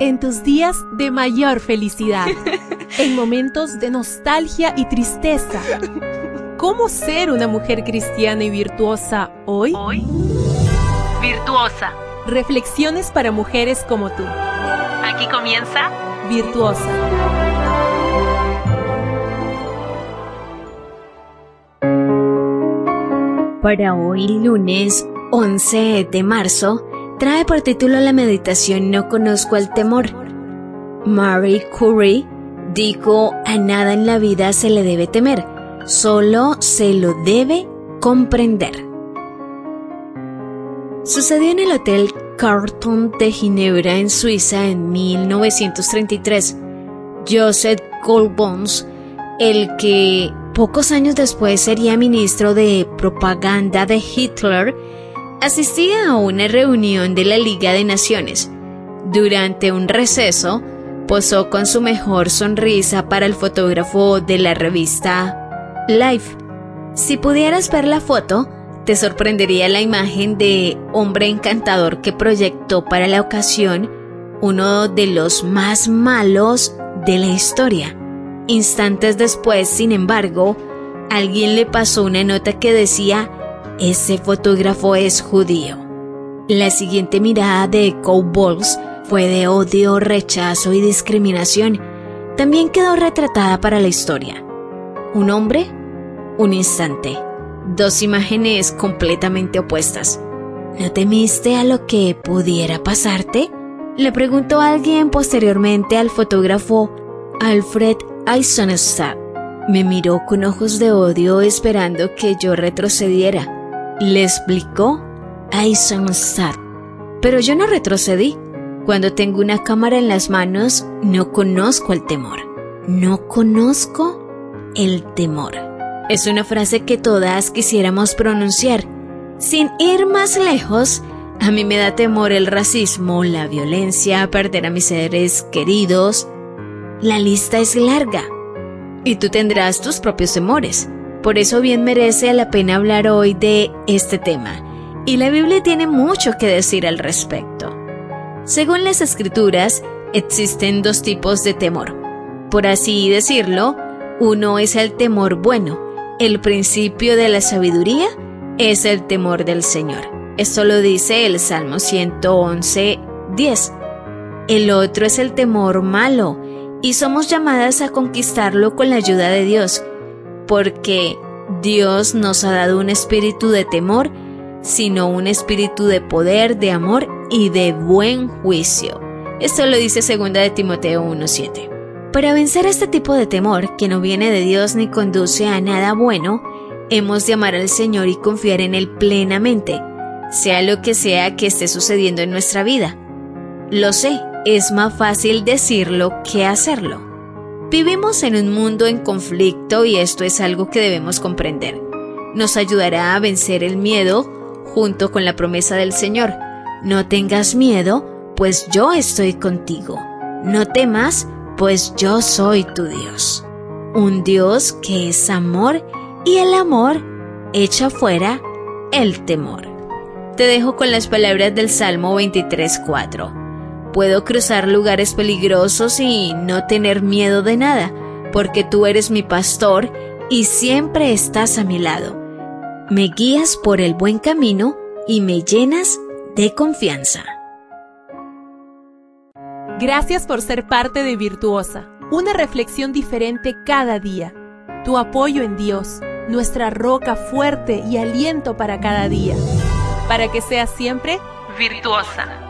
en tus días de mayor felicidad, en momentos de nostalgia y tristeza. ¿Cómo ser una mujer cristiana y virtuosa hoy? Hoy, virtuosa. Reflexiones para mujeres como tú. Aquí comienza Virtuosa. Para hoy, lunes 11 de marzo, trae por título la meditación No conozco el temor. Marie Curie dijo, a nada en la vida se le debe temer, solo se lo debe comprender. Sucedió en el Hotel Carlton de Ginebra, en Suiza, en 1933. Joseph Goebbels, el que pocos años después sería ministro de propaganda de Hitler, asistía a una reunión de la Liga de Naciones. Durante un receso, posó con su mejor sonrisa para el fotógrafo de la revista Life. Si pudieras ver la foto, te sorprendería la imagen de hombre encantador que proyectó para la ocasión uno de los más malos de la historia. Instantes después, sin embargo, alguien le pasó una nota que decía ese fotógrafo es judío. La siguiente mirada de Cowboys fue de odio, rechazo y discriminación. También quedó retratada para la historia. Un hombre, un instante. Dos imágenes completamente opuestas. ¿No temiste a lo que pudiera pasarte? Le preguntó alguien posteriormente al fotógrafo Alfred Eisenstadt. Me miró con ojos de odio esperando que yo retrocediera le explicó Eisenstadt. Pero yo no retrocedí. Cuando tengo una cámara en las manos, no conozco el temor. No conozco el temor. Es una frase que todas quisiéramos pronunciar. Sin ir más lejos, a mí me da temor el racismo, la violencia, perder a mis seres queridos. La lista es larga. Y tú tendrás tus propios temores. Por eso bien merece la pena hablar hoy de este tema, y la Biblia tiene mucho que decir al respecto. Según las escrituras, existen dos tipos de temor. Por así decirlo, uno es el temor bueno, el principio de la sabiduría es el temor del Señor. Esto lo dice el Salmo 111, 10. El otro es el temor malo, y somos llamadas a conquistarlo con la ayuda de Dios porque Dios nos ha dado un espíritu de temor, sino un espíritu de poder, de amor y de buen juicio. Esto lo dice 2 de Timoteo 1.7. Para vencer este tipo de temor, que no viene de Dios ni conduce a nada bueno, hemos de amar al Señor y confiar en Él plenamente, sea lo que sea que esté sucediendo en nuestra vida. Lo sé, es más fácil decirlo que hacerlo. Vivimos en un mundo en conflicto y esto es algo que debemos comprender. Nos ayudará a vencer el miedo junto con la promesa del Señor. No tengas miedo, pues yo estoy contigo. No temas, pues yo soy tu Dios. Un Dios que es amor y el amor echa fuera el temor. Te dejo con las palabras del Salmo 23.4. Puedo cruzar lugares peligrosos y no tener miedo de nada, porque tú eres mi pastor y siempre estás a mi lado. Me guías por el buen camino y me llenas de confianza. Gracias por ser parte de Virtuosa, una reflexión diferente cada día. Tu apoyo en Dios, nuestra roca fuerte y aliento para cada día. Para que seas siempre virtuosa.